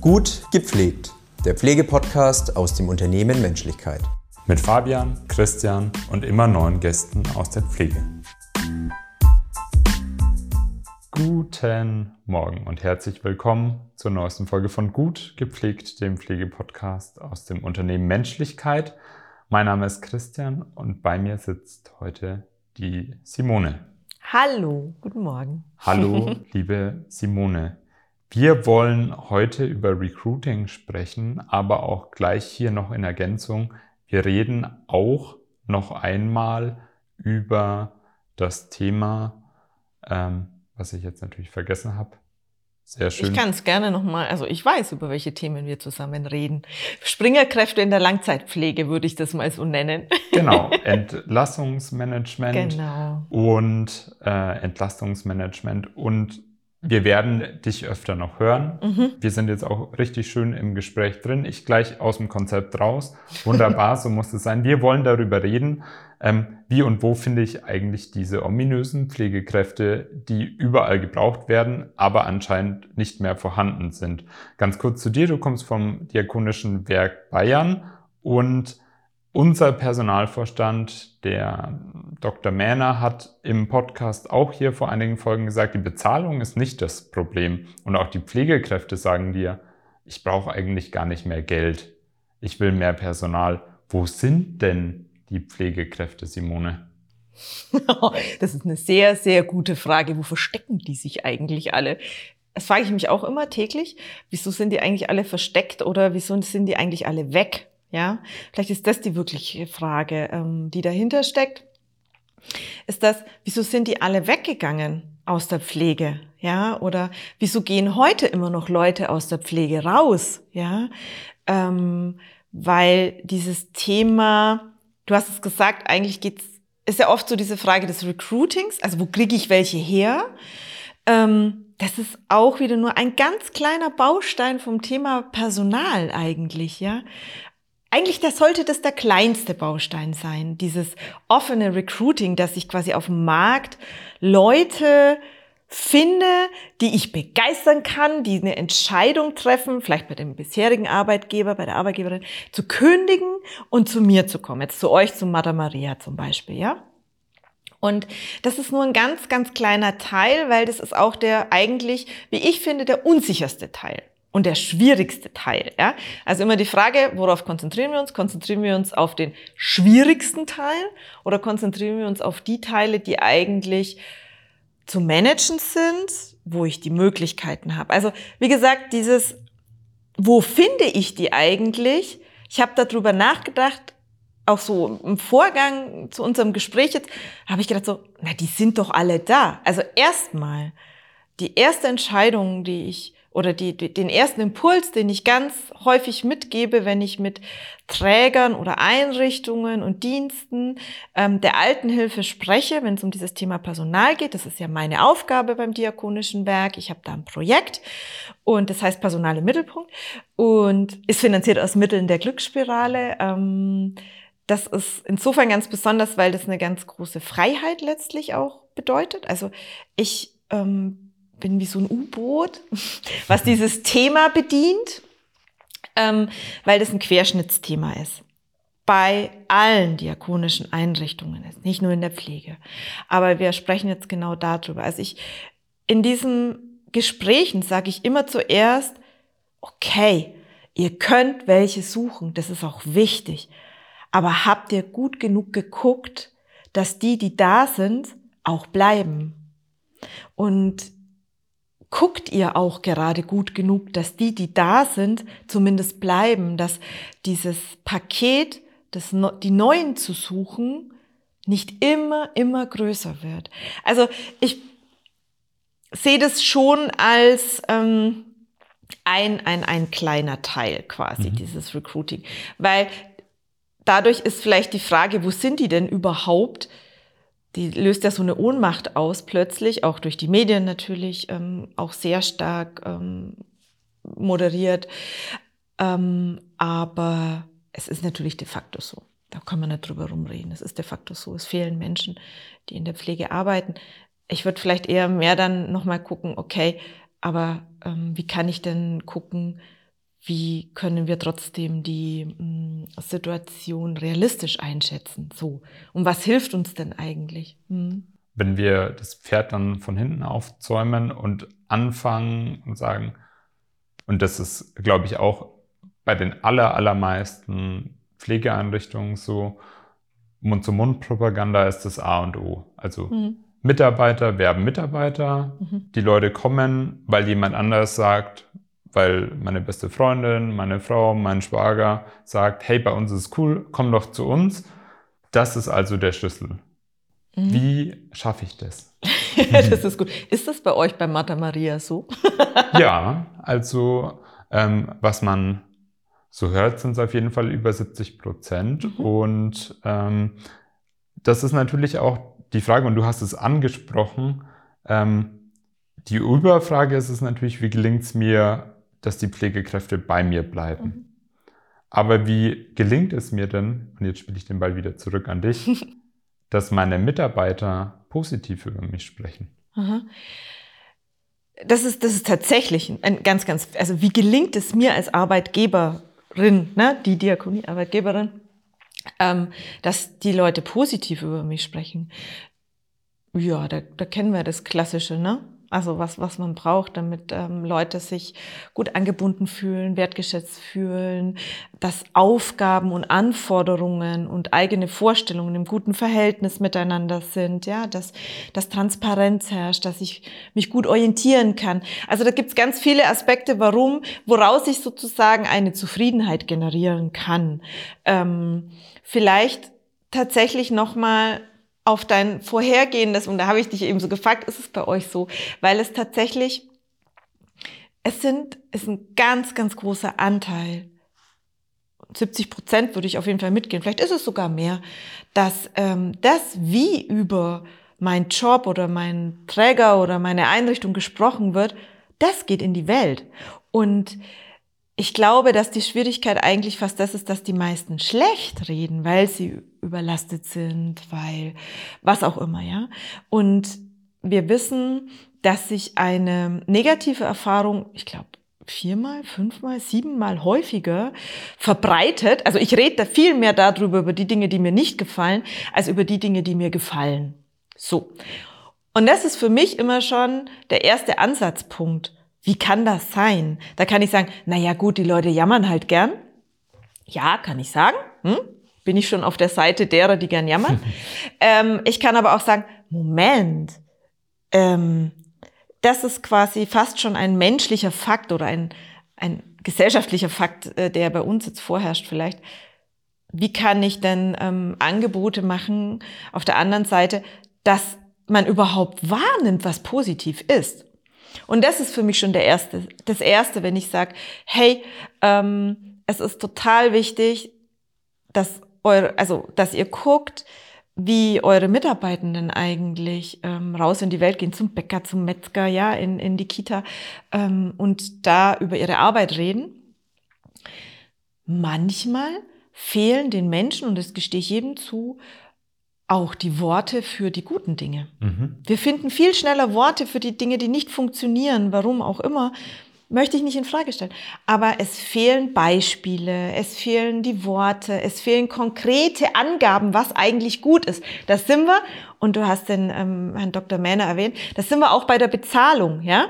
Gut gepflegt, der Pflegepodcast aus dem Unternehmen Menschlichkeit. Mit Fabian, Christian und immer neuen Gästen aus der Pflege. Guten Morgen und herzlich willkommen zur neuesten Folge von Gut gepflegt, dem Pflegepodcast aus dem Unternehmen Menschlichkeit. Mein Name ist Christian und bei mir sitzt heute die Simone. Hallo, guten Morgen. Hallo, liebe Simone. Wir wollen heute über Recruiting sprechen, aber auch gleich hier noch in Ergänzung. Wir reden auch noch einmal über das Thema, ähm, was ich jetzt natürlich vergessen habe. Sehr schön. Ich kann es gerne nochmal, also ich weiß, über welche Themen wir zusammen reden. Springerkräfte in der Langzeitpflege würde ich das mal so nennen. Genau, Entlassungsmanagement genau. und äh, Entlastungsmanagement und wir werden dich öfter noch hören. Mhm. Wir sind jetzt auch richtig schön im Gespräch drin. Ich gleich aus dem Konzept raus. Wunderbar, so muss es sein. Wir wollen darüber reden, ähm, wie und wo finde ich eigentlich diese ominösen Pflegekräfte, die überall gebraucht werden, aber anscheinend nicht mehr vorhanden sind. Ganz kurz zu dir. Du kommst vom Diakonischen Werk Bayern und unser Personalvorstand, der Dr. Mähner, hat im Podcast auch hier vor einigen Folgen gesagt, die Bezahlung ist nicht das Problem. Und auch die Pflegekräfte sagen dir, ich brauche eigentlich gar nicht mehr Geld. Ich will mehr Personal. Wo sind denn die Pflegekräfte, Simone? Das ist eine sehr, sehr gute Frage. Wo verstecken die sich eigentlich alle? Das frage ich mich auch immer täglich. Wieso sind die eigentlich alle versteckt oder wieso sind die eigentlich alle weg? Ja, vielleicht ist das die wirkliche Frage, ähm, die dahinter steckt. Ist das, wieso sind die alle weggegangen aus der Pflege? Ja, oder wieso gehen heute immer noch Leute aus der Pflege raus? Ja, ähm, weil dieses Thema, du hast es gesagt, eigentlich geht's, ist ja oft so diese Frage des Recruitings, also wo kriege ich welche her? Ähm, das ist auch wieder nur ein ganz kleiner Baustein vom Thema Personal eigentlich, ja. Eigentlich das sollte das der kleinste Baustein sein, dieses offene Recruiting, dass ich quasi auf dem Markt Leute finde, die ich begeistern kann, die eine Entscheidung treffen, vielleicht bei dem bisherigen Arbeitgeber, bei der Arbeitgeberin, zu kündigen und zu mir zu kommen. Jetzt zu euch, zu Mada Maria zum Beispiel, ja? Und das ist nur ein ganz, ganz kleiner Teil, weil das ist auch der eigentlich, wie ich finde, der unsicherste Teil und der schwierigste Teil. Ja? Also immer die Frage, worauf konzentrieren wir uns? Konzentrieren wir uns auf den schwierigsten Teil oder konzentrieren wir uns auf die Teile, die eigentlich zu managen sind, wo ich die Möglichkeiten habe? Also wie gesagt, dieses, wo finde ich die eigentlich? Ich habe darüber nachgedacht, auch so im Vorgang zu unserem Gespräch jetzt, habe ich gedacht so, na, die sind doch alle da. Also erstmal, die erste Entscheidung, die ich oder die, die, den ersten Impuls, den ich ganz häufig mitgebe, wenn ich mit Trägern oder Einrichtungen und Diensten ähm, der Altenhilfe spreche, wenn es um dieses Thema Personal geht. Das ist ja meine Aufgabe beim Diakonischen Werk. Ich habe da ein Projekt und das heißt Personal im Mittelpunkt und ist finanziert aus Mitteln der Glücksspirale. Ähm, das ist insofern ganz besonders, weil das eine ganz große Freiheit letztlich auch bedeutet. Also ich ähm, bin wie so ein U-Boot, was dieses Thema bedient, ähm, weil das ein Querschnittsthema ist. Bei allen diakonischen Einrichtungen ist, nicht nur in der Pflege. Aber wir sprechen jetzt genau darüber. Also ich, in diesen Gesprächen sage ich immer zuerst, okay, ihr könnt welche suchen, das ist auch wichtig. Aber habt ihr gut genug geguckt, dass die, die da sind, auch bleiben? Und guckt ihr auch gerade gut genug, dass die, die da sind, zumindest bleiben, dass dieses Paket, das, die Neuen zu suchen, nicht immer, immer größer wird. Also ich sehe das schon als ähm, ein, ein, ein kleiner Teil quasi, mhm. dieses Recruiting. Weil dadurch ist vielleicht die Frage, wo sind die denn überhaupt? Die löst ja so eine Ohnmacht aus plötzlich, auch durch die Medien natürlich, ähm, auch sehr stark ähm, moderiert. Ähm, aber es ist natürlich de facto so. Da kann man nicht drüber rumreden. Es ist de facto so. Es fehlen Menschen, die in der Pflege arbeiten. Ich würde vielleicht eher mehr dann nochmal gucken, okay, aber ähm, wie kann ich denn gucken, wie können wir trotzdem die mh, hm, Situation realistisch einschätzen? So. Und was hilft uns denn eigentlich? Hm. Wenn wir das Pferd dann von hinten aufzäumen und anfangen und sagen, und das ist, glaube ich, auch bei den aller, allermeisten Pflegeeinrichtungen so, Mund-zu-Mund-Propaganda ist das A und O. Also mhm. Mitarbeiter werben Mitarbeiter, mhm. die Leute kommen, weil jemand anders sagt, weil meine beste Freundin, meine Frau, mein Schwager sagt, hey, bei uns ist es cool, komm doch zu uns. Das ist also der Schlüssel. Mhm. Wie schaffe ich das? das ist gut. Ist das bei euch bei Martha Maria so? ja, also ähm, was man so hört, sind es auf jeden Fall über 70 Prozent. Mhm. Und ähm, das ist natürlich auch die Frage, und du hast es angesprochen, ähm, die Überfrage ist es natürlich, wie gelingt es mir, dass die Pflegekräfte bei mir bleiben. Mhm. Aber wie gelingt es mir denn, und jetzt spiele ich den Ball wieder zurück an dich, dass meine Mitarbeiter positiv über mich sprechen? Aha. Das ist, das ist tatsächlich ein ganz, ganz, also wie gelingt es mir als Arbeitgeberin, ne, die Diakonie-Arbeitgeberin, ähm, dass die Leute positiv über mich sprechen? Ja, da, da kennen wir das Klassische, ne? Also was, was man braucht, damit ähm, Leute sich gut angebunden fühlen, wertgeschätzt fühlen, dass Aufgaben und Anforderungen und eigene Vorstellungen im guten Verhältnis miteinander sind, ja, dass, dass Transparenz herrscht, dass ich mich gut orientieren kann. Also da gibt's ganz viele Aspekte, warum, woraus ich sozusagen eine Zufriedenheit generieren kann. Ähm, vielleicht tatsächlich nochmal auf dein vorhergehendes, und da habe ich dich eben so gefragt, ist es bei euch so? Weil es tatsächlich, es sind, ist ein ganz, ganz großer Anteil, 70 Prozent würde ich auf jeden Fall mitgehen, vielleicht ist es sogar mehr, dass ähm, das, wie über mein Job oder mein Träger oder meine Einrichtung gesprochen wird, das geht in die Welt. Und ich glaube, dass die Schwierigkeit eigentlich fast das ist, dass die meisten schlecht reden, weil sie überlastet sind, weil was auch immer, ja. Und wir wissen, dass sich eine negative Erfahrung, ich glaube, viermal, fünfmal, siebenmal häufiger verbreitet. Also ich rede da viel mehr darüber, über die Dinge, die mir nicht gefallen, als über die Dinge, die mir gefallen. So. Und das ist für mich immer schon der erste Ansatzpunkt. Wie kann das sein? Da kann ich sagen, na ja, gut, die Leute jammern halt gern. Ja, kann ich sagen. Hm? Bin ich schon auf der Seite derer, die gern jammern. ähm, ich kann aber auch sagen, Moment, ähm, das ist quasi fast schon ein menschlicher Fakt oder ein, ein gesellschaftlicher Fakt, äh, der bei uns jetzt vorherrscht vielleicht. Wie kann ich denn ähm, Angebote machen auf der anderen Seite, dass man überhaupt wahrnimmt, was positiv ist? Und das ist für mich schon der erste, das erste, wenn ich sage, hey, ähm, es ist total wichtig, dass eure, also dass ihr guckt, wie eure Mitarbeitenden eigentlich ähm, raus in die Welt gehen, zum Bäcker, zum Metzger, ja, in, in die Kita ähm, und da über ihre Arbeit reden. Manchmal fehlen den Menschen, und das gestehe ich jedem zu, auch die Worte für die guten Dinge. Mhm. Wir finden viel schneller Worte für die Dinge, die nicht funktionieren, warum auch immer, möchte ich nicht in Frage stellen. Aber es fehlen Beispiele, es fehlen die Worte, es fehlen konkrete Angaben, was eigentlich gut ist. Das sind wir, und du hast den ähm, Herrn Dr. Mähner erwähnt, das sind wir auch bei der Bezahlung, ja.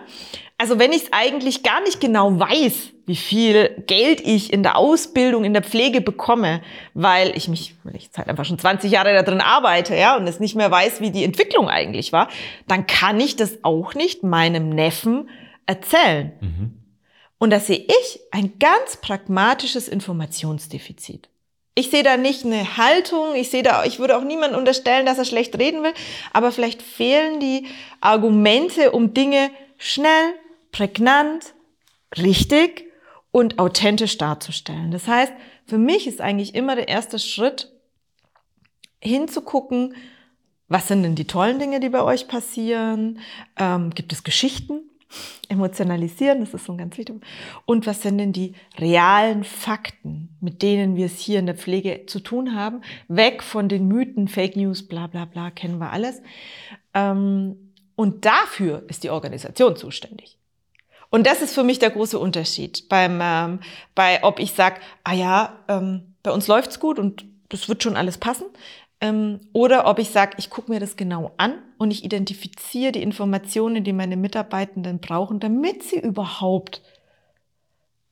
Also wenn ich es eigentlich gar nicht genau weiß, wie viel Geld ich in der Ausbildung, in der Pflege bekomme, weil ich mich, weil ich jetzt halt einfach schon 20 Jahre da drin arbeite, ja, und es nicht mehr weiß, wie die Entwicklung eigentlich war, dann kann ich das auch nicht meinem Neffen erzählen. Mhm. Und da sehe ich ein ganz pragmatisches Informationsdefizit. Ich sehe da nicht eine Haltung, ich sehe da, ich würde auch niemandem unterstellen, dass er schlecht reden will, aber vielleicht fehlen die Argumente, um Dinge schnell prägnant, richtig und authentisch darzustellen. Das heißt, für mich ist eigentlich immer der erste Schritt, hinzugucken, was sind denn die tollen Dinge, die bei euch passieren? Ähm, gibt es Geschichten? Emotionalisieren, das ist so ein ganz wichtig. Und was sind denn die realen Fakten, mit denen wir es hier in der Pflege zu tun haben? Weg von den Mythen, Fake News, bla bla bla, kennen wir alles. Ähm, und dafür ist die Organisation zuständig. Und das ist für mich der große Unterschied beim, ähm, bei, ob ich sage, ah ja, ähm, bei uns läuft's gut und das wird schon alles passen. Ähm, oder ob ich sage, ich gucke mir das genau an und ich identifiziere die Informationen, die meine Mitarbeitenden brauchen, damit sie überhaupt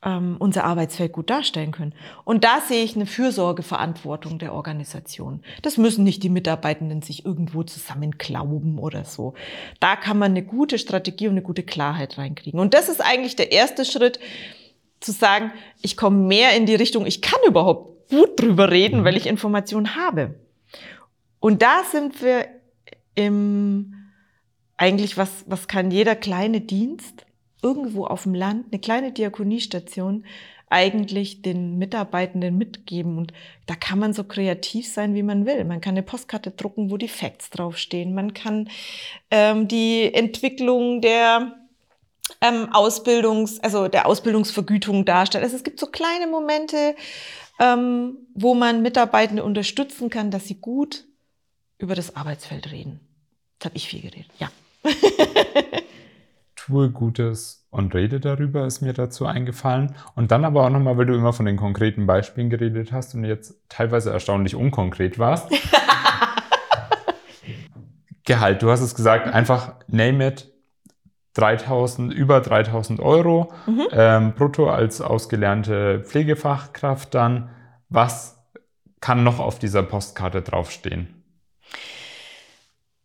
ähm, unser Arbeitsfeld gut darstellen können. Und da sehe ich eine Fürsorgeverantwortung der Organisation. Das müssen nicht die Mitarbeitenden sich irgendwo zusammenklauben oder so. Da kann man eine gute Strategie und eine gute Klarheit reinkriegen. Und das ist eigentlich der erste Schritt, zu sagen, ich komme mehr in die Richtung, ich kann überhaupt gut drüber reden, weil ich Informationen habe. Und da sind wir im, eigentlich was, was kann jeder kleine Dienst irgendwo auf dem Land, eine kleine Diakoniestation, eigentlich den Mitarbeitenden mitgeben. Und da kann man so kreativ sein, wie man will. Man kann eine Postkarte drucken, wo die Facts draufstehen. Man kann ähm, die Entwicklung der ähm, Ausbildungs, also der Ausbildungsvergütung darstellen. Also es gibt so kleine Momente, ähm, wo man Mitarbeitende unterstützen kann, dass sie gut über das Arbeitsfeld reden. Das habe ich viel geredet, ja. tue Gutes und rede darüber, ist mir dazu eingefallen. Und dann aber auch nochmal, weil du immer von den konkreten Beispielen geredet hast und jetzt teilweise erstaunlich unkonkret warst. Gehalt, du hast es gesagt, einfach name it, 3000, über 3000 Euro mhm. ähm, brutto als ausgelernte Pflegefachkraft dann. Was kann noch auf dieser Postkarte draufstehen?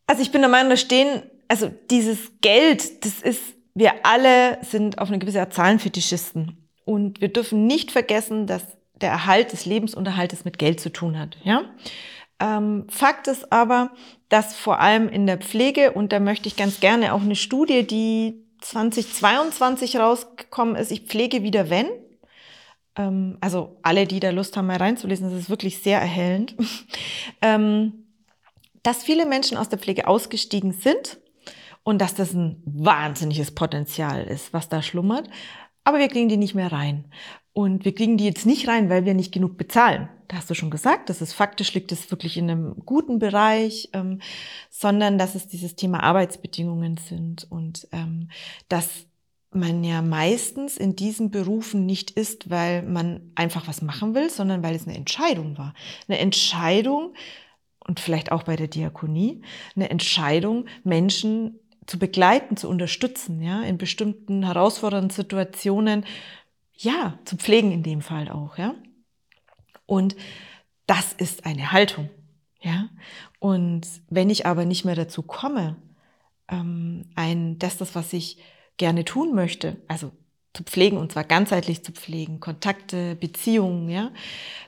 Also ich bin der Meinung, da stehen, also dieses Geld, das ist, wir alle sind auf eine gewisse Art Zahlenfetischisten. Und wir dürfen nicht vergessen, dass der Erhalt des Lebensunterhaltes mit Geld zu tun hat. Ja? Ähm, Fakt ist aber, dass vor allem in der Pflege, und da möchte ich ganz gerne auch eine Studie, die 2022 rausgekommen ist, ich pflege wieder wenn. Ähm, also alle, die da Lust haben, mal reinzulesen, das ist wirklich sehr erhellend. ähm, dass viele Menschen aus der Pflege ausgestiegen sind und dass das ein wahnsinniges Potenzial ist, was da schlummert. Aber wir kriegen die nicht mehr rein. Und wir kriegen die jetzt nicht rein, weil wir nicht genug bezahlen. Da hast du schon gesagt, das ist faktisch, liegt es wirklich in einem guten Bereich, ähm, sondern dass es dieses Thema Arbeitsbedingungen sind und ähm, dass man ja meistens in diesen Berufen nicht ist, weil man einfach was machen will, sondern weil es eine Entscheidung war. Eine Entscheidung und vielleicht auch bei der Diakonie, eine Entscheidung, Menschen zu begleiten, zu unterstützen, ja, in bestimmten herausfordernden Situationen, ja, zu pflegen in dem Fall auch, ja. Und das ist eine Haltung, ja. Und wenn ich aber nicht mehr dazu komme, ähm, ein, das, das, was ich gerne tun möchte, also zu pflegen und zwar ganzheitlich zu pflegen, Kontakte, Beziehungen, ja,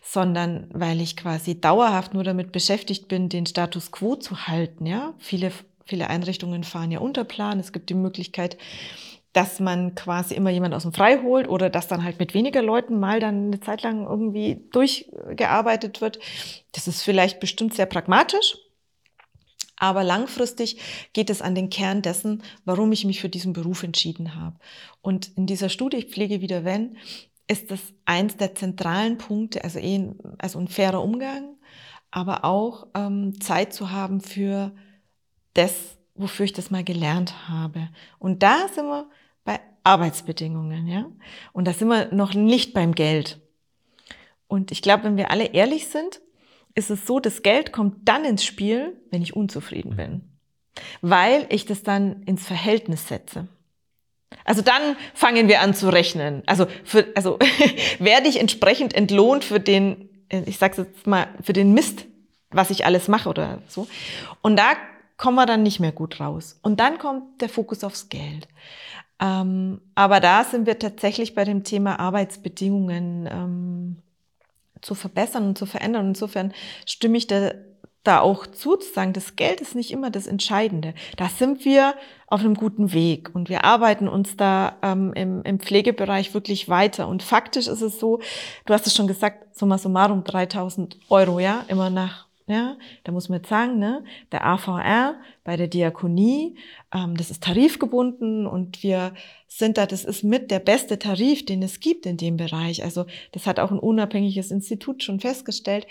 sondern weil ich quasi dauerhaft nur damit beschäftigt bin, den Status quo zu halten, ja. Viele Viele Einrichtungen fahren ja unter Plan. Es gibt die Möglichkeit, dass man quasi immer jemand aus dem Frei holt oder dass dann halt mit weniger Leuten mal dann eine Zeit lang irgendwie durchgearbeitet wird. Das ist vielleicht bestimmt sehr pragmatisch. Aber langfristig geht es an den Kern dessen, warum ich mich für diesen Beruf entschieden habe. Und in dieser Studie Ich pflege wieder wenn, ist das eins der zentralen Punkte, also, eh, also ein fairer Umgang, aber auch ähm, Zeit zu haben für das, wofür ich das mal gelernt habe. Und da sind wir bei Arbeitsbedingungen, ja. Und da sind wir noch nicht beim Geld. Und ich glaube, wenn wir alle ehrlich sind, ist es so, das Geld kommt dann ins Spiel, wenn ich unzufrieden bin. Weil ich das dann ins Verhältnis setze. Also dann fangen wir an zu rechnen. Also, für, also werde ich entsprechend entlohnt für den, ich sag's jetzt mal, für den Mist, was ich alles mache oder so. Und da kommen wir dann nicht mehr gut raus. Und dann kommt der Fokus aufs Geld. Ähm, aber da sind wir tatsächlich bei dem Thema Arbeitsbedingungen ähm, zu verbessern und zu verändern. Insofern stimme ich da, da auch zu, zu sagen, das Geld ist nicht immer das Entscheidende. Da sind wir auf einem guten Weg und wir arbeiten uns da ähm, im, im Pflegebereich wirklich weiter. Und faktisch ist es so, du hast es schon gesagt, summa summarum 3000 Euro, ja, immer nach ja, da muss man jetzt sagen, ne, der AVR bei der Diakonie, ähm, das ist tarifgebunden und wir sind da, das ist mit der beste Tarif, den es gibt in dem Bereich. Also das hat auch ein unabhängiges Institut schon festgestellt.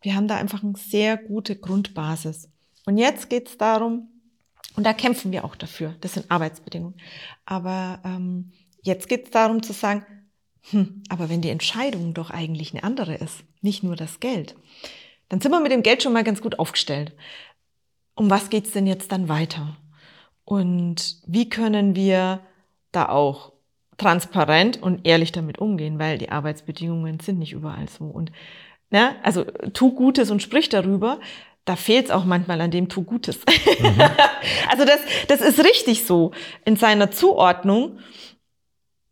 Wir haben da einfach eine sehr gute Grundbasis. Und jetzt geht es darum, und da kämpfen wir auch dafür, das sind Arbeitsbedingungen. Aber ähm, Jetzt geht es darum zu sagen, hm, aber wenn die Entscheidung doch eigentlich eine andere ist, nicht nur das Geld, dann sind wir mit dem Geld schon mal ganz gut aufgestellt. Um was geht's denn jetzt dann weiter? Und wie können wir da auch transparent und ehrlich damit umgehen, weil die Arbeitsbedingungen sind nicht überall so. Und ne, also tu Gutes und sprich darüber. Da fehlt es auch manchmal an dem tu Gutes. Mhm. also das, das ist richtig so in seiner Zuordnung.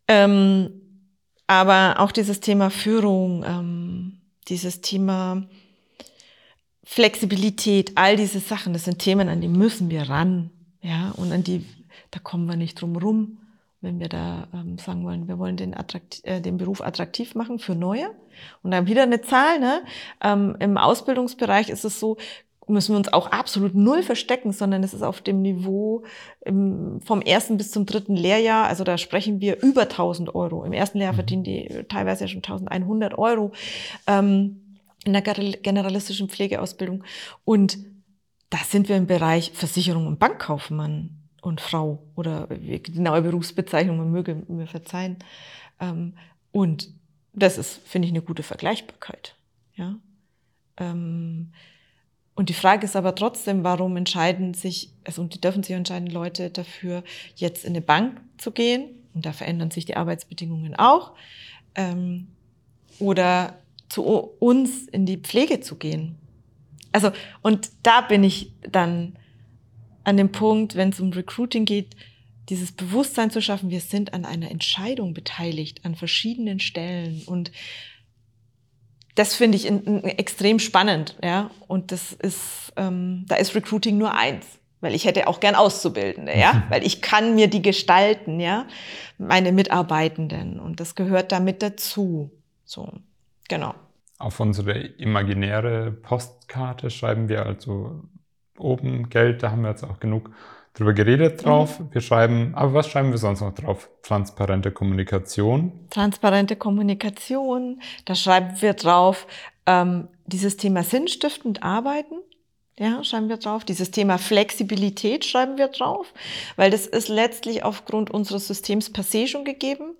Ähm, aber auch dieses Thema Führung, ähm, dieses Thema Flexibilität, all diese Sachen, das sind Themen, an die müssen wir ran. Ja, und an die, da kommen wir nicht drum rum, wenn wir da ähm, sagen wollen, wir wollen den, attraktiv, äh, den Beruf attraktiv machen für Neue. Und dann wieder eine Zahl, ne? Ähm, Im Ausbildungsbereich ist es so, müssen wir uns auch absolut null verstecken, sondern es ist auf dem Niveau im, vom ersten bis zum dritten Lehrjahr. Also da sprechen wir über 1000 Euro. Im ersten Lehrjahr mhm. verdienen die teilweise schon 1100 Euro ähm, in der generalistischen Pflegeausbildung. Und da sind wir im Bereich Versicherung und Bankkaufmann und Frau oder genaue Berufsbezeichnung, man möge mir verzeihen. Ähm, und das ist, finde ich, eine gute Vergleichbarkeit. Ja. Ähm, und die Frage ist aber trotzdem, warum entscheiden sich, also und die dürfen sich entscheiden, Leute dafür, jetzt in eine Bank zu gehen, und da verändern sich die Arbeitsbedingungen auch, ähm, oder zu uns in die Pflege zu gehen. Also, und da bin ich dann an dem Punkt, wenn es um Recruiting geht, dieses Bewusstsein zu schaffen, wir sind an einer Entscheidung beteiligt, an verschiedenen Stellen und das finde ich in, in, extrem spannend, ja. Und das ist, ähm, da ist Recruiting nur eins, weil ich hätte auch gern Auszubildende, ja, weil ich kann mir die gestalten, ja, meine Mitarbeitenden und das gehört damit dazu. So, genau. Auf unsere imaginäre Postkarte schreiben wir also oben Geld, da haben wir jetzt auch genug drüber geredet drauf. Mhm. Wir schreiben, aber was schreiben wir sonst noch drauf? Transparente Kommunikation. Transparente Kommunikation. Da schreiben wir drauf, ähm, dieses Thema sinnstiftend arbeiten. Ja, schreiben wir drauf. Dieses Thema Flexibilität schreiben wir drauf, weil das ist letztlich aufgrund unseres Systems per se schon gegeben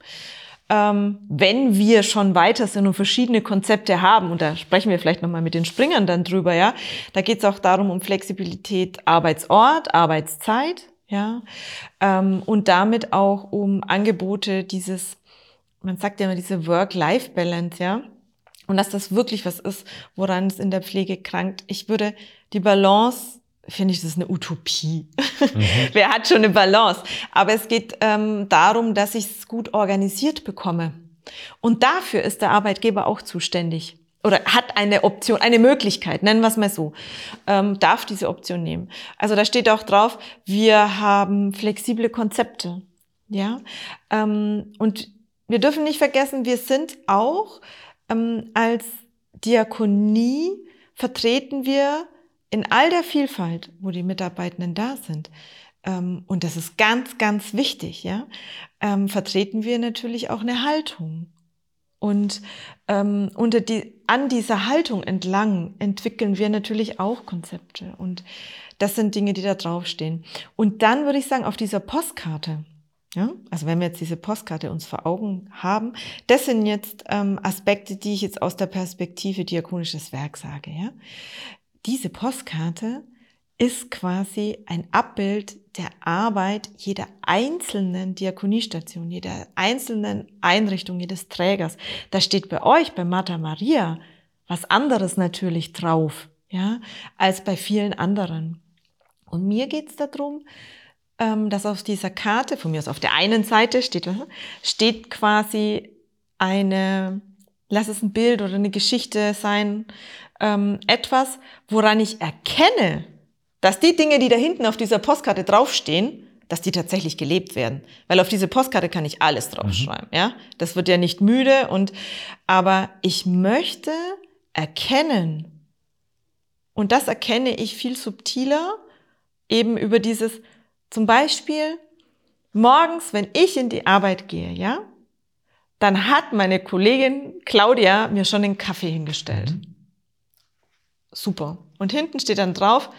ähm, wenn wir schon weiter sind und verschiedene Konzepte haben, und da sprechen wir vielleicht nochmal mit den Springern dann drüber, ja, da geht es auch darum, um Flexibilität Arbeitsort, Arbeitszeit, ja, ähm, und damit auch um Angebote dieses, man sagt ja immer diese Work-Life-Balance, ja, und dass das wirklich was ist, woran es in der Pflege krankt. Ich würde die Balance finde ich, das ist eine Utopie. Mhm. Wer hat schon eine Balance? Aber es geht ähm, darum, dass ich es gut organisiert bekomme. Und dafür ist der Arbeitgeber auch zuständig oder hat eine Option, eine Möglichkeit, nennen wir es mal so, ähm, darf diese Option nehmen. Also da steht auch drauf, wir haben flexible Konzepte, ja, ähm, und wir dürfen nicht vergessen, wir sind auch ähm, als Diakonie vertreten wir in all der Vielfalt, wo die Mitarbeitenden da sind, ähm, und das ist ganz, ganz wichtig, ja, ähm, vertreten wir natürlich auch eine Haltung. Und ähm, unter die, an dieser Haltung entlang entwickeln wir natürlich auch Konzepte. Und das sind Dinge, die da draufstehen. Und dann würde ich sagen, auf dieser Postkarte, ja, also wenn wir jetzt diese Postkarte uns vor Augen haben, das sind jetzt ähm, Aspekte, die ich jetzt aus der Perspektive diakonisches Werk sage. Ja? Diese Postkarte ist quasi ein Abbild der Arbeit jeder einzelnen Diakoniestation, jeder einzelnen Einrichtung, jedes Trägers. Da steht bei euch, bei Martha Maria, was anderes natürlich drauf, ja, als bei vielen anderen. Und mir geht's darum, ähm, dass auf dieser Karte, von mir aus auf der einen Seite steht, steht quasi eine, lass es ein Bild oder eine Geschichte sein, ähm, etwas, woran ich erkenne, dass die Dinge, die da hinten auf dieser Postkarte draufstehen, dass die tatsächlich gelebt werden. Weil auf diese Postkarte kann ich alles draufschreiben, mhm. ja. Das wird ja nicht müde und, aber ich möchte erkennen. Und das erkenne ich viel subtiler, eben über dieses, zum Beispiel, morgens, wenn ich in die Arbeit gehe, ja, dann hat meine Kollegin Claudia mir schon den Kaffee hingestellt. Mhm super. Und hinten steht dann drauf,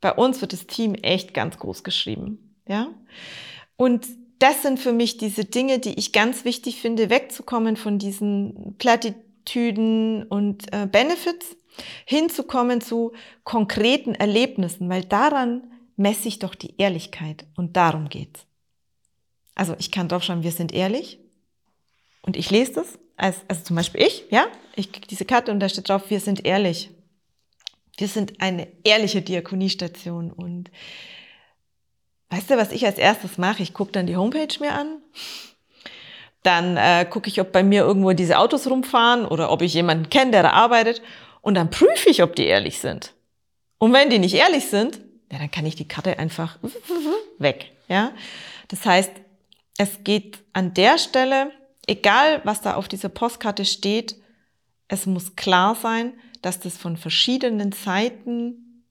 bei uns wird das Team echt ganz groß geschrieben. Ja? Und das sind für mich diese Dinge, die ich ganz wichtig finde, wegzukommen von diesen Plattitüden und äh, Benefits, hinzukommen zu konkreten Erlebnissen, weil daran messe ich doch die Ehrlichkeit und darum geht's. Also ich kann draufschreiben, wir sind ehrlich und ich lese das, als, also zum Beispiel ich, ja, ich kriege diese Karte und da steht drauf, wir sind ehrlich. Wir sind eine ehrliche Diakoniestation und weißt du, was ich als erstes mache? Ich gucke dann die Homepage mir an. Dann äh, gucke ich, ob bei mir irgendwo diese Autos rumfahren oder ob ich jemanden kenne, der da arbeitet. Und dann prüfe ich, ob die ehrlich sind. Und wenn die nicht ehrlich sind, ja, dann kann ich die Karte einfach weg. Ja, das heißt, es geht an der Stelle, egal was da auf dieser Postkarte steht, es muss klar sein, dass das von verschiedenen Seiten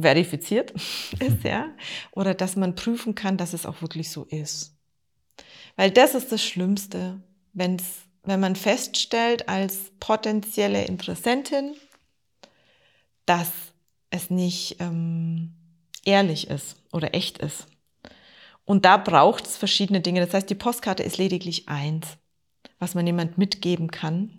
verifiziert ist, ja, oder dass man prüfen kann, dass es auch wirklich so ist. Weil das ist das Schlimmste, wenn's, wenn man feststellt als potenzielle Interessentin, dass es nicht ähm, ehrlich ist oder echt ist. Und da braucht es verschiedene Dinge. Das heißt, die Postkarte ist lediglich eins, was man jemand mitgeben kann.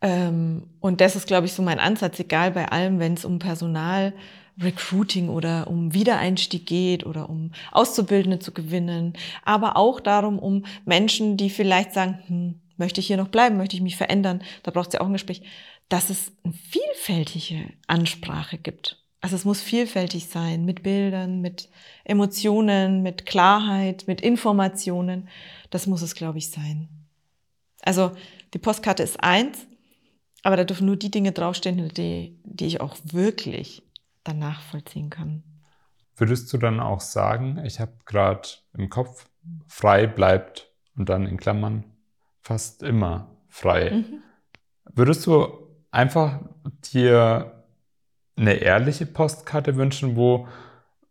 Ähm, und das ist, glaube ich, so mein Ansatz, egal bei allem, wenn es um Personal, Recruiting oder um Wiedereinstieg geht oder um Auszubildende zu gewinnen, aber auch darum, um Menschen, die vielleicht sagen, hm, möchte ich hier noch bleiben, möchte ich mich verändern, da braucht es ja auch ein Gespräch dass es eine vielfältige Ansprache gibt. Also es muss vielfältig sein, mit Bildern, mit Emotionen, mit Klarheit, mit Informationen. Das muss es, glaube ich, sein. Also die Postkarte ist eins, aber da dürfen nur die Dinge draufstehen, die, die ich auch wirklich dann nachvollziehen kann. Würdest du dann auch sagen, ich habe gerade im Kopf, frei bleibt und dann in Klammern fast immer frei. Mhm. Würdest du einfach dir eine ehrliche Postkarte wünschen, wo,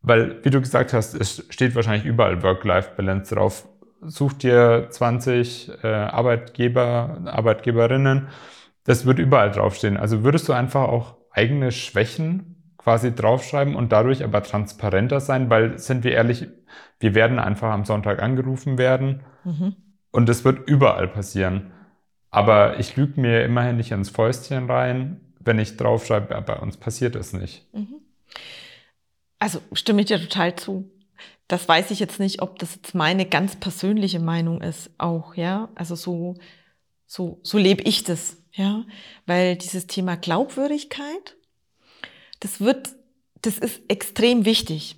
weil, wie du gesagt hast, es steht wahrscheinlich überall Work-Life-Balance drauf. Such dir 20 äh, Arbeitgeber, Arbeitgeberinnen, das wird überall draufstehen. Also würdest du einfach auch eigene Schwächen quasi draufschreiben und dadurch aber transparenter sein, weil, sind wir ehrlich, wir werden einfach am Sonntag angerufen werden mhm. und das wird überall passieren. Aber ich lüge mir immerhin nicht ins Fäustchen rein, wenn ich draufschreibe, ja, bei uns passiert das nicht. Mhm. Also stimme ich dir total zu. Das weiß ich jetzt nicht, ob das jetzt meine ganz persönliche Meinung ist, auch, ja. Also so, so, so lebe ich das, ja. Weil dieses Thema Glaubwürdigkeit, das wird, das ist extrem wichtig.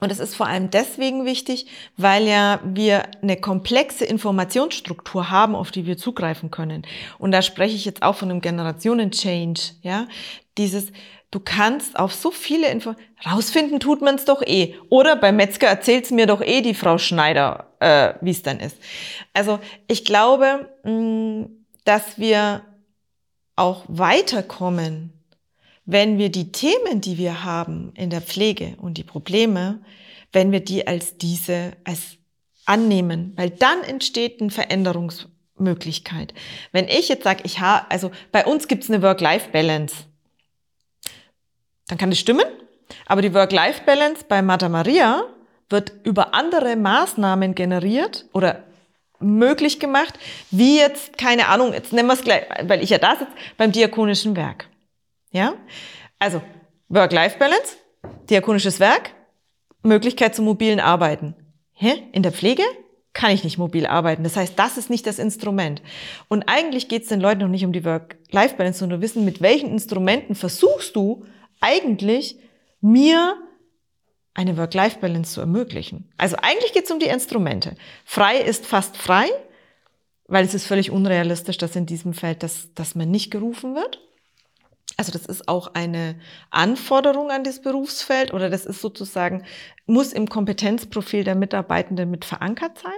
Und es ist vor allem deswegen wichtig, weil ja wir eine komplexe Informationsstruktur haben, auf die wir zugreifen können. Und da spreche ich jetzt auch von einem Generationen-Change, ja. Dieses, du kannst auf so viele Info, rausfinden tut man es doch eh. Oder beim Metzger erzählt's mir doch eh die Frau Schneider, äh, wie es dann ist. Also ich glaube, mh, mm, dass wir auch weiterkommen wenn wir die Themen, die wir haben in der Pflege und die Probleme, wenn wir die als diese, als annehmen, weil dann entsteht eine Veränderungsmöglichkeit. Wenn ich jetzt sage, ich habe, also bei uns gibt es eine Work-Life-Balance, dann kann das stimmen, aber die Work-Life-Balance bei Mata Maria wird über andere Maßnahmen generiert oder möglich gemacht, wie jetzt, keine Ahnung, jetzt nennen wir es gleich, weil ich ja da sitze, beim diakonischen Werk. Ja? Also, Work-Life-Balance, diakonisches Werk, Möglichkeit zum mobilen Arbeiten. Hä? In der Pflege kann ich nicht mobil arbeiten. Das heißt, das ist nicht das Instrument. Und eigentlich geht es den Leuten noch nicht um die Work-Life-Balance, sondern wissen, mit welchen Instrumenten versuchst du eigentlich mir eine Work-Life-Balance zu ermöglichen. Also eigentlich geht es um die Instrumente. Frei ist fast frei, weil es ist völlig unrealistisch, dass in diesem Feld, dass, dass man nicht gerufen wird. Also das ist auch eine Anforderung an das Berufsfeld oder das ist sozusagen, muss im Kompetenzprofil der Mitarbeitenden mit verankert sein.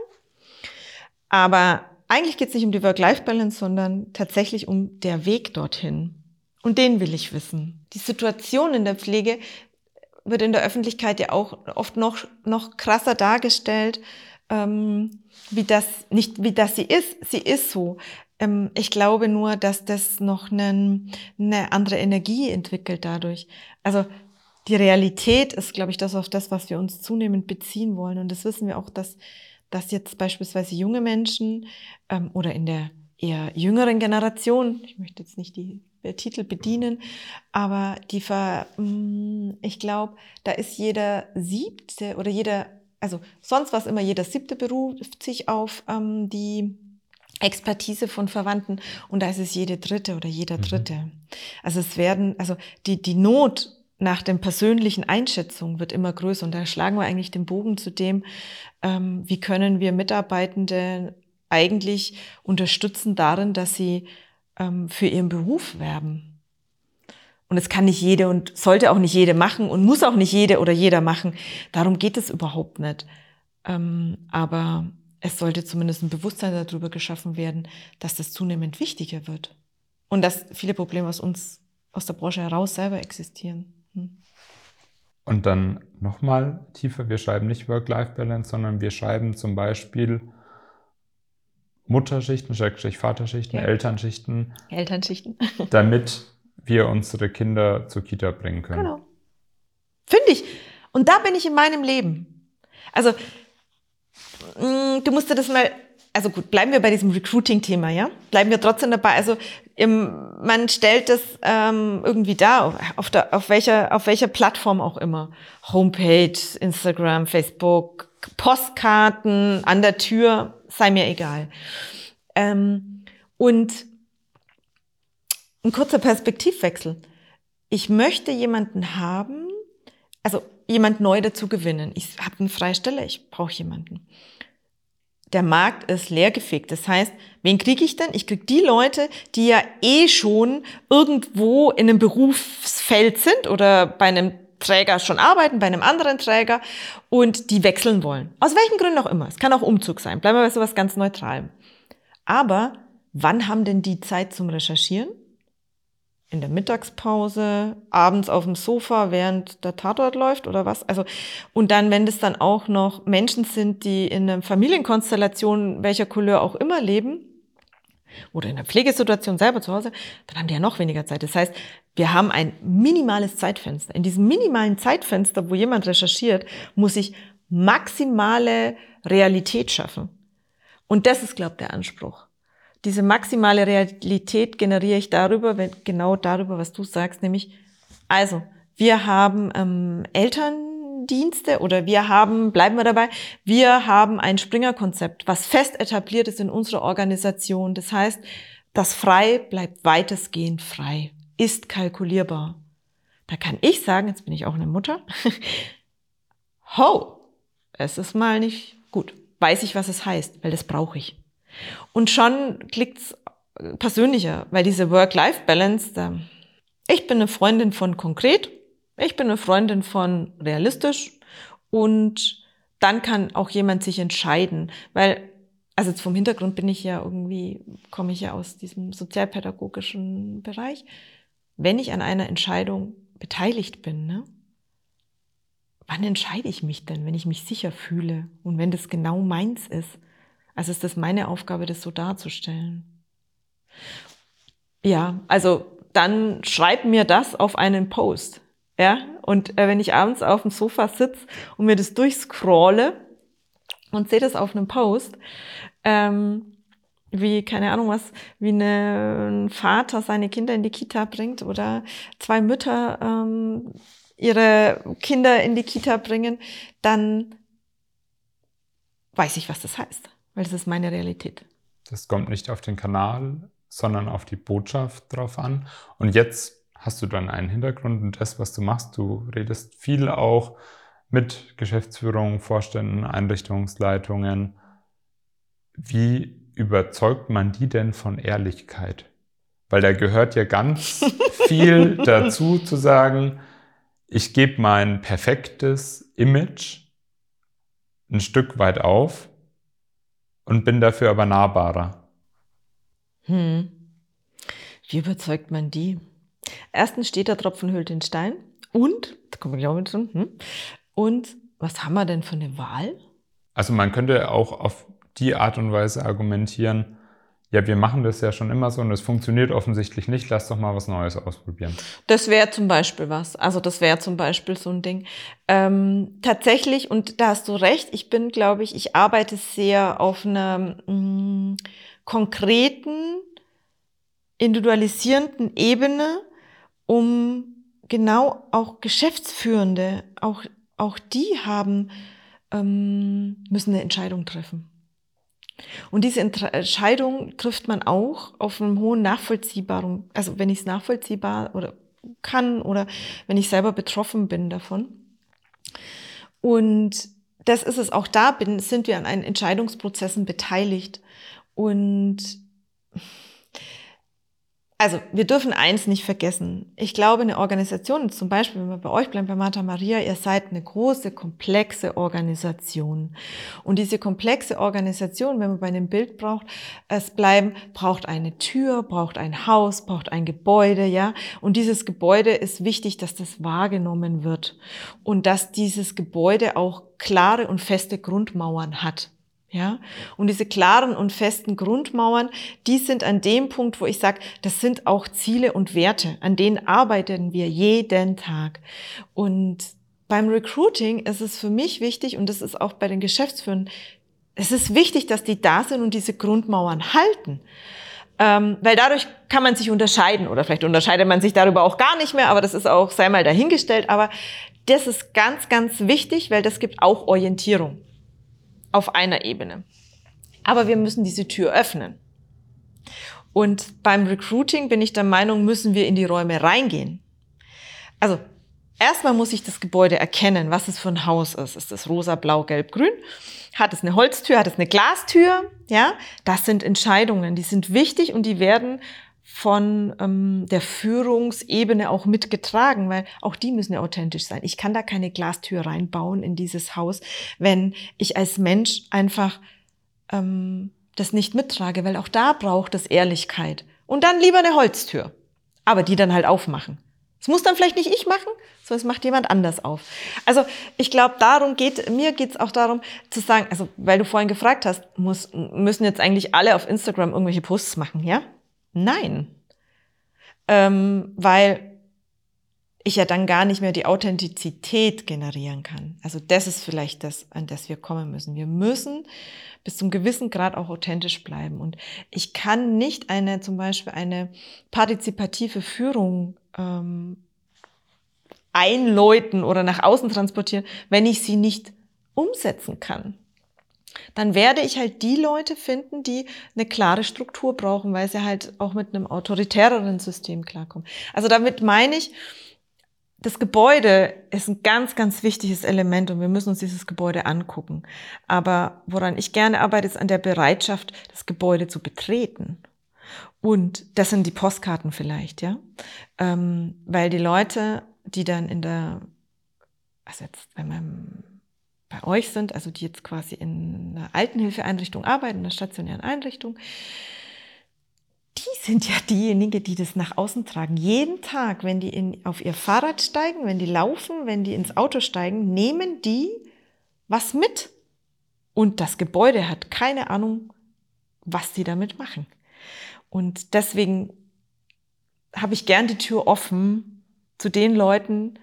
Aber eigentlich geht es nicht um die Work-Life-Balance, sondern tatsächlich um der Weg dorthin. Und den will ich wissen. Die Situation in der Pflege wird in der Öffentlichkeit ja auch oft noch, noch krasser dargestellt, ähm, wie das, nicht wie das sie ist. Sie ist so. Ähm, ich glaube nur, dass das noch einen, eine andere Energie entwickelt dadurch. Also die Realität ist, glaube ich, das auf das, was wir uns zunehmend beziehen wollen. Und das wissen wir auch, dass, dass jetzt beispielsweise junge Menschen ähm, oder in der eher jüngeren Generation, ich möchte jetzt nicht die Titel bedienen, aber die ver, mm, ich glaube, da ist jeder siebte oder jeder, also sonst was immer, jeder siebte beruft sich auf ähm, die Expertise von Verwandten und da ist es jede dritte oder jeder mhm. dritte. Mhm. Also es werden, also die, die Not nach den persönlichen Einschätzungen wird immer größer und da schlagen wir eigentlich den Bogen zu dem, ähm, wie können wir Mitarbeitende eigentlich unterstützen darin, dass sie ähm, für ihren Beruf werben. Und es kann nicht jede und sollte auch nicht jede machen und muss auch nicht jede oder jeder machen. Darum geht es überhaupt nicht. Ähm, aber es sollte zumindest ein Bewusstsein darüber geschaffen werden, dass das zunehmend wichtiger wird. Und dass viele Probleme aus uns, aus der Branche heraus selber existieren. Hm. Und dann nochmal tiefer, wir schreiben nicht Work-Life-Balance, sondern wir schreiben zum Beispiel Mutterschichten, Schrägstrich Vaterschichten, ja. Elternschichten. Elternschichten. damit wir unsere Kinder zur Kita bringen können. Genau. Finde ich. Und da bin ich in meinem Leben. Also Mm, du musst dir das mal, also gut, bleiben wir bei diesem Recruiting-Thema, ja? Bleiben wir trotzdem dabei. Also im, man stellt das ähm, irgendwie da, auf, der, auf, welcher, auf welcher Plattform auch immer. Homepage, Instagram, Facebook, Postkarten, an der Tür, sei mir egal. Ähm, und ein kurzer Perspektivwechsel. Ich möchte jemanden haben, also jemand neu dazu gewinnen. Ich habe eine freie Stelle, ich brauche jemanden der Markt ist leergefegt. Das heißt, wen kriege ich denn? Ich kriege die Leute, die ja eh schon irgendwo in einem Berufsfeld sind oder bei einem Träger schon arbeiten, bei einem anderen Träger und die wechseln wollen. Aus welchen Gründen auch immer. Es kann auch Umzug sein. Bleiben wir bei sowas ganz Neutralem. Aber wann haben denn die Zeit zum Recherchieren? in der Mittagspause, abends auf dem Sofa, während der Tatort läuft oder was. Also, und dann, wenn es dann auch noch Menschen sind, die in einer Familienkonstellation, welcher Couleur auch immer leben, oder in der Pflegesituation selber zu Hause, dann haben die ja noch weniger Zeit. Das heißt, wir haben ein minimales Zeitfenster. In diesem minimalen Zeitfenster, wo jemand recherchiert, muss ich maximale Realität schaffen. Und das ist, glaube ich, der Anspruch diese maximale Realität generiere ich darüber, wenn, genau darüber, was du sagst, nämlich, also, wir haben ähm, Elterndienste oder wir haben, bleiben wir dabei, wir haben ein Springer-Konzept, was fest etabliert ist in unserer Organisation. Das heißt, das Frei bleibt weitestgehend frei, ist kalkulierbar. Da kann ich sagen, jetzt bin ich auch eine Mutter, ho, es ist mal nicht gut. Weiß ich, was es heißt, weil das brauche ich. Und schon klickt's persönlicher, weil diese Work-Life-Balance, ich bin eine Freundin von konkret, ich bin eine Freundin von realistisch und dann kann auch jemand sich entscheiden, weil also vom Hintergrund bin ich ja irgendwie, komme ich ja aus diesem sozialpädagogischen Bereich. Wenn ich an einer Entscheidung beteiligt bin, ne, wann entscheide ich mich denn, wenn ich mich sicher fühle und wenn das genau meins ist? Also ist das meine Aufgabe, das so darzustellen. Ja, also dann schreib mir das auf einen Post. Ja, und äh, wenn ich abends auf dem Sofa sitze und mir das durchscrolle und sehe das auf einem Post, ähm, wie, keine Ahnung was, wie eine, ein Vater seine Kinder in die Kita bringt oder zwei Mütter ähm, ihre Kinder in die Kita bringen, dann weiß ich, was das heißt weil das ist meine Realität. Das kommt nicht auf den Kanal, sondern auf die Botschaft drauf an. Und jetzt hast du dann einen Hintergrund und das, was du machst, du redest viel auch mit Geschäftsführungen, Vorständen, Einrichtungsleitungen. Wie überzeugt man die denn von Ehrlichkeit? Weil da gehört ja ganz viel dazu zu sagen, ich gebe mein perfektes Image ein Stück weit auf und bin dafür aber nahbarer. Hm. Wie überzeugt man die? Erstens steht der Tropfen hüllt den Stein. Und, da kommen wir auch mit drin, hm, und was haben wir denn für eine Wahl? Also man könnte auch auf die Art und Weise argumentieren, ja, wir machen das ja schon immer so und es funktioniert offensichtlich nicht, lass doch mal was Neues ausprobieren. Das wäre zum Beispiel was. Also das wäre zum Beispiel so ein Ding. Ähm, tatsächlich, und da hast du recht, ich bin, glaube ich, ich arbeite sehr auf einer mh, mm, konkreten, individualisierenden Ebene, um genau auch Geschäftsführende, auch, auch die haben, ähm, müssen eine Entscheidung treffen. Und diese Entscheidung trifft man auch auf einem hohen nachvollziehbaren, also wenn ich es nachvollziehbar oder kann oder wenn ich selber betroffen bin davon. Und das ist es auch da bin, sind wir an einen Entscheidungsprozessen beteiligt. Und also wir dürfen eins nicht vergessen. Ich glaube, eine Organisation, zum Beispiel, wenn wir bei euch bleiben, bei Martha Maria, ihr seid eine große, komplexe Organisation. Und diese komplexe Organisation, wenn man bei einem Bild braucht, es bleiben, braucht eine Tür, braucht ein Haus, braucht ein Gebäude, ja. Und dieses Gebäude ist wichtig, dass das wahrgenommen wird. Und dass dieses Gebäude auch klare und feste Grundmauern hat. Ja, und diese klaren und festen Grundmauern, die sind an dem Punkt, wo ich sage, das sind auch Ziele und Werte, an denen arbeiten wir jeden Tag. Und beim Recruiting ist es für mich wichtig, und das ist auch bei den Geschäftsführern, es ist wichtig, dass die da sind und diese Grundmauern halten. Ähm, weil dadurch kann man sich unterscheiden oder vielleicht unterscheidet man sich darüber auch gar nicht mehr, aber das ist auch, sei mal dahingestellt. Aber das ist ganz, ganz wichtig, weil das gibt auch Orientierung auf einer Ebene. Aber wir müssen diese Tür öffnen. Und beim Recruiting bin ich der Meinung, müssen wir in die Räume reingehen. Also erstmal muss ich das Gebäude erkennen, was es für ein Haus ist. Ist es rosa, blau, gelb, grün? Hat es eine Holztür? Hat es eine Glastür? Ja, das sind Entscheidungen, die sind wichtig und die werden von ähm, der Führungsebene auch mitgetragen, weil auch die müssen ja authentisch sein. Ich kann da keine Glastür reinbauen in dieses Haus, wenn ich als Mensch einfach ähm, das nicht mittrage, weil auch da braucht es Ehrlichkeit. Und dann lieber eine Holztür, aber die dann halt aufmachen. Das muss dann vielleicht nicht ich machen, sondern es macht jemand anders auf. Also ich glaube, darum geht, mir geht es auch darum zu sagen, also weil du vorhin gefragt hast, muss, müssen jetzt eigentlich alle auf Instagram irgendwelche Posts machen, ja? Nein. Ähm, weil ich ja dann gar nicht mehr die Authentizität generieren kann. Also das ist vielleicht das, an das wir kommen müssen. Wir müssen bis zum gewissen Grad auch authentisch bleiben. Und ich kann nicht eine, zum Beispiel eine partizipative Führung ähm, einläuten oder nach außen transportieren, wenn ich sie nicht umsetzen kann dann werde ich halt die Leute finden, die eine klare Struktur brauchen, weil sie halt auch mit einem autoritäreren System klarkommen. Also damit meine ich, das Gebäude ist ein ganz, ganz wichtiges Element und wir müssen uns dieses Gebäude angucken. Aber woran ich gerne arbeite, ist an der Bereitschaft, das Gebäude zu betreten. Und das sind die Postkarten vielleicht, ja. Ähm, weil die Leute, die dann in der, also jetzt, wenn man bei euch sind, also die jetzt quasi in einer Altenhilfeeinrichtung arbeiten, in einer stationären Einrichtung, die sind ja diejenigen, die das nach außen tragen. Jeden Tag, wenn die in, auf ihr Fahrrad steigen, wenn die laufen, wenn die ins Auto steigen, nehmen die was mit. Und das Gebäude hat keine Ahnung, was die damit machen. Und deswegen habe ich gern die Tür offen zu den Leuten,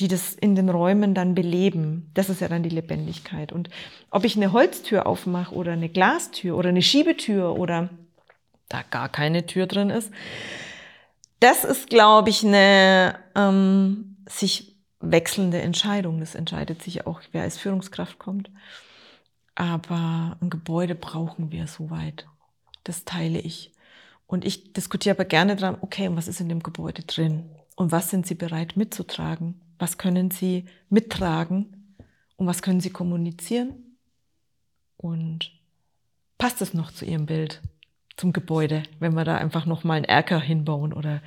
die das in den Räumen dann beleben. Das ist ja dann die Lebendigkeit. Und ob ich eine Holztür aufmache oder eine Glastür oder eine Schiebetür oder da gar keine Tür drin ist, das ist, glaube ich, eine ähm, sich wechselnde Entscheidung. Das entscheidet sich auch, wer als Führungskraft kommt. Aber ein Gebäude brauchen wir soweit. Das teile ich. Und ich diskutiere aber gerne dran, okay, und was ist in dem Gebäude drin? Und was sind Sie bereit mitzutragen? Was können Sie mittragen und was können Sie kommunizieren? Und passt es noch zu Ihrem Bild, zum Gebäude, wenn wir da einfach nochmal einen Erker hinbauen oder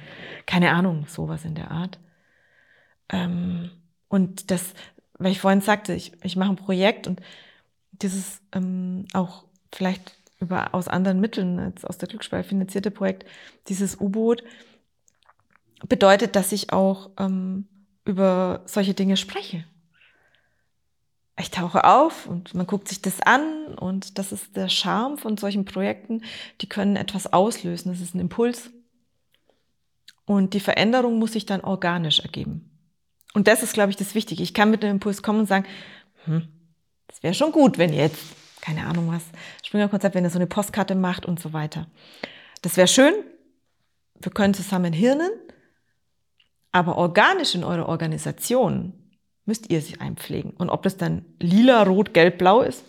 keine Ahnung, sowas in der Art? Ähm, und das, weil ich vorhin sagte, ich, ich mache ein Projekt und dieses ähm, auch vielleicht über aus anderen Mitteln als aus der Glücksspeicher finanzierte Projekt, dieses U-Boot bedeutet, dass ich auch ähm, über solche Dinge spreche. ich tauche auf und man guckt sich das an und das ist der Charme von solchen Projekten. Die können etwas auslösen. Das ist ein Impuls. Und die Veränderung muss sich dann organisch ergeben. Und das ist, glaube ich, das Wichtige. Ich kann mit dem Impuls kommen und sagen, hm, das wäre schon gut, wenn jetzt, keine Ahnung was, Springerkonzept, wenn ihr so eine Postkarte macht und so weiter. Das wäre schön. Wir können zusammen hirnen. Aber organisch in eurer Organisation müsst ihr sie einpflegen. Und ob das dann lila, rot, gelb, blau ist,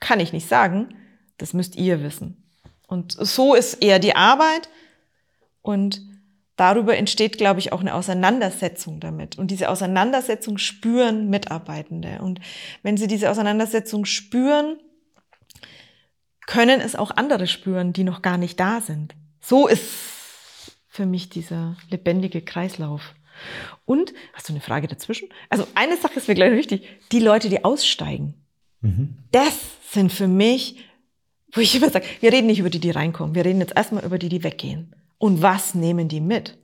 kann ich nicht sagen. Das müsst ihr wissen. Und so ist eher die Arbeit. Und darüber entsteht, glaube ich, auch eine Auseinandersetzung damit. Und diese Auseinandersetzung spüren Mitarbeitende. Und wenn sie diese Auseinandersetzung spüren, können es auch andere spüren, die noch gar nicht da sind. So ist für mich dieser lebendige Kreislauf. Und, hast du eine Frage dazwischen? Also eine Sache ist mir gleich wichtig, die Leute, die aussteigen, mhm. das sind für mich, wo ich immer sage, wir reden nicht über die, die reinkommen, wir reden jetzt erstmal über die, die weggehen. Und was nehmen die mit?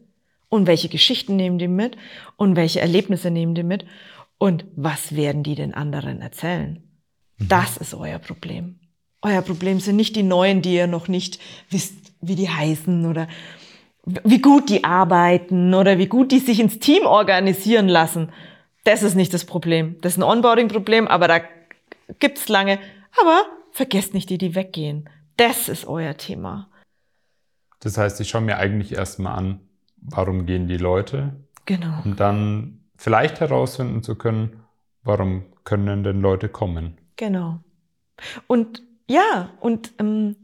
Und welche Geschichten nehmen die mit? Und welche Erlebnisse nehmen die mit? Und was werden die den anderen erzählen? Mhm. Das ist euer Problem. Euer Problem sind nicht die Neuen, die ihr noch nicht wisst, wie die heißen oder wie gut die arbeiten oder wie gut die sich ins Team organisieren lassen. Das ist nicht das Problem. Das ist ein Onboarding-Problem, aber da gibt's lange. Aber vergesst nicht die, die weggehen. Das ist euer Thema. Das heißt, ich schaue mir eigentlich erstmal an, warum gehen die Leute? Genau. Und dann vielleicht herausfinden zu können, warum können denn Leute kommen? Genau. Und ja, und ähm,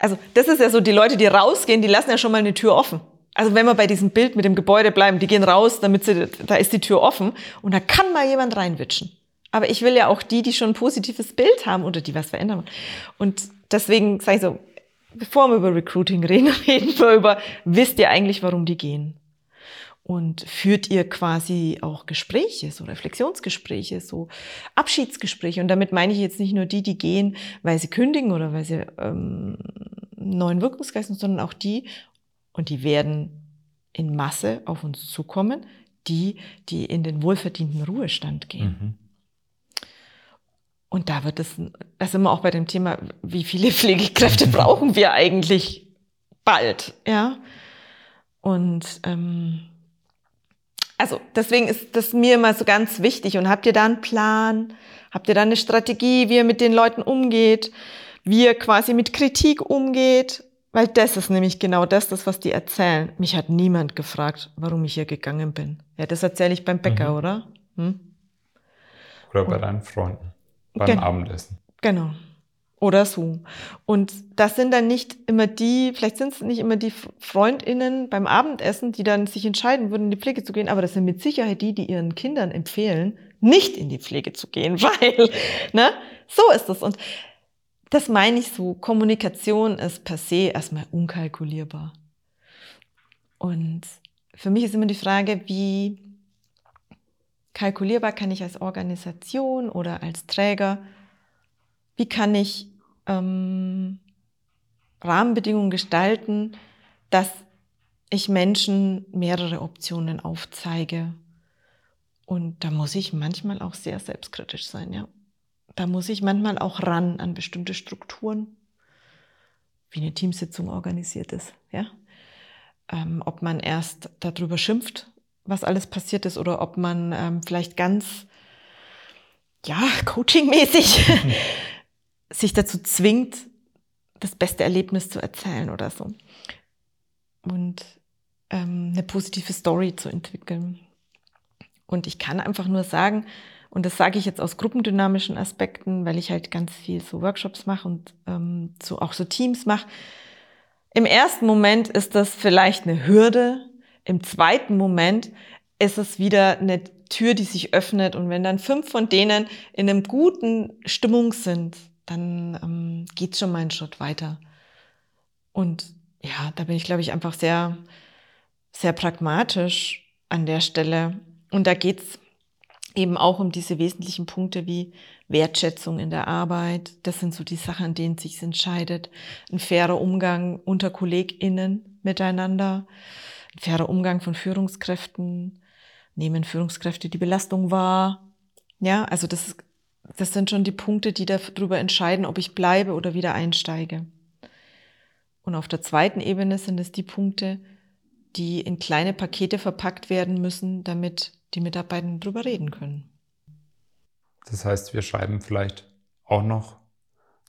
also das ist ja so, die Leute, die rausgehen, die lassen ja schon mal eine Tür offen. Also wenn wir bei diesem Bild mit dem Gebäude bleiben, die gehen raus, damit sie, da ist die Tür offen und da kann mal jemand reinwitschen. Aber ich will ja auch die, die schon ein positives Bild haben oder die was verändern. Und deswegen sage ich so, bevor wir über Recruiting reden, reden wir über, wisst ihr eigentlich, warum die gehen? Und führt ihr quasi auch Gespräche, so Reflexionsgespräche, so Abschiedsgespräche. Und damit meine ich jetzt nicht nur die, die gehen, weil sie kündigen oder weil sie ähm, neuen Wirkungskreis haben, sondern auch die, und die werden in Masse auf uns zukommen, die, die in den wohlverdienten Ruhestand gehen. Mhm. Und da wird es, da sind wir auch bei dem Thema, wie viele Pflegekräfte brauchen wir eigentlich bald, ja? Und ähm, also deswegen ist das mir immer so ganz wichtig. Und habt ihr da einen Plan? Habt ihr da eine Strategie, wie ihr mit den Leuten umgeht? Wie ihr quasi mit Kritik umgeht? Weil das ist nämlich genau das, das, was die erzählen. Mich hat niemand gefragt, warum ich hier gegangen bin. Ja, das erzähle ich beim Bäcker, mhm. oder? Hm? Oder bei deinen Freunden beim Gen Abendessen. Genau. Oder so. Und das sind dann nicht immer die, vielleicht sind es nicht immer die FreundInnen beim Abendessen, die dann sich entscheiden würden, in die Pflege zu gehen, aber das sind mit Sicherheit die, die ihren Kindern empfehlen, nicht in die Pflege zu gehen, weil, ne, so ist es. Und das meine ich so, Kommunikation ist per se erstmal unkalkulierbar. Und für mich ist immer die Frage, wie kalkulierbar kann ich als Organisation oder als Träger wie kann ich ähm, Rahmenbedingungen gestalten, dass ich Menschen mehrere Optionen aufzeige. Und da muss ich manchmal auch sehr selbstkritisch sein, ja. Da muss ich manchmal auch ran an bestimmte Strukturen, wie eine Teamsitzung organisiert ist, ja. Ähm, ob man erst darüber schimpft, was alles passiert ist, oder ob man ähm, vielleicht ganz, ja, coachingmäßig sich dazu zwingt, das beste Erlebnis zu erzählen oder so. Und ähm, eine positive Story zu entwickeln. Und ich kann einfach nur sagen, und das sage ich jetzt aus gruppendynamischen Aspekten, weil ich halt ganz viel so Workshops mache und ähm, so auch so Teams mache. Im ersten Moment ist das vielleicht eine Hürde. Im zweiten Moment ist es wieder eine Tür, die sich öffnet. Und wenn dann fünf von denen in einem guten Stimmung sind, dann ähm, geht schon mal einen Schritt weiter. Und ja, da bin ich, glaube ich, einfach sehr, sehr pragmatisch an der Stelle. Und da geht es eben auch um diese wesentlichen Punkte wie Wertschätzung in der Arbeit. Das sind so die Sachen, an denen sich entscheidet. Ein fairer Umgang unter KollegInnen miteinander. Ein fairer Umgang von Führungskräften. Nehmen Führungskräfte die Belastung wahr? Ja, also das ist Das sind schon die Punkte, die darüber entscheiden, ob ich bleibe oder wieder einsteige. Und auf der zweiten Ebene sind es die Punkte, die in kleine Pakete verpackt werden müssen, damit die Mitarbeitenden darüber reden können. Das heißt, wir schreiben vielleicht auch noch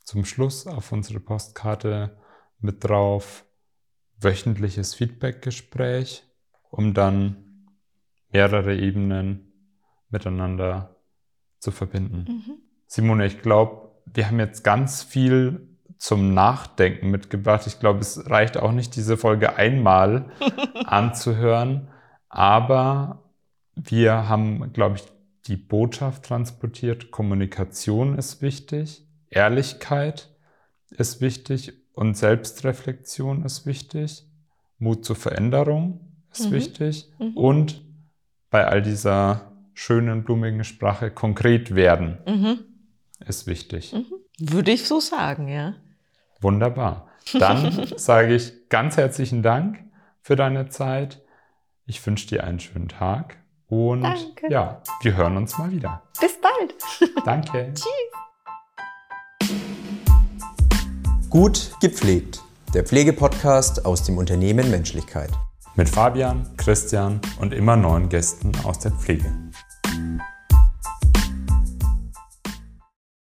zum Schluss auf unsere Postkarte mit drauf wöchentliches Feedbackgespräch, um dann mehrere Ebenen miteinander zu verbinden. Mhm. Simone, ich glaube, wir haben jetzt ganz viel zum Nachdenken mitgebracht. Ich glaube, es reicht auch nicht, diese Folge einmal anzuhören, aber wir haben, glaube ich, die Botschaft transportiert. Kommunikation ist wichtig, Ehrlichkeit ist wichtig und Selbstreflexion ist wichtig. Mut zur Veränderung ist mhm. wichtig mhm. und bei all dieser schönen, blumigen Sprache konkret werden mhm. ist wichtig. Mhm. Würde ich so sagen, ja. Wunderbar. Dann sage ich ganz herzlichen Dank für deine Zeit. Ich wünsche dir einen schönen Tag und Danke. ja, wir hören uns mal wieder. Bis bald. Danke. Tschüss. Gut gepflegt. Der Pflegepodcast aus dem Unternehmen Menschlichkeit. Mit Fabian, Christian und immer neuen Gästen aus der Pflege.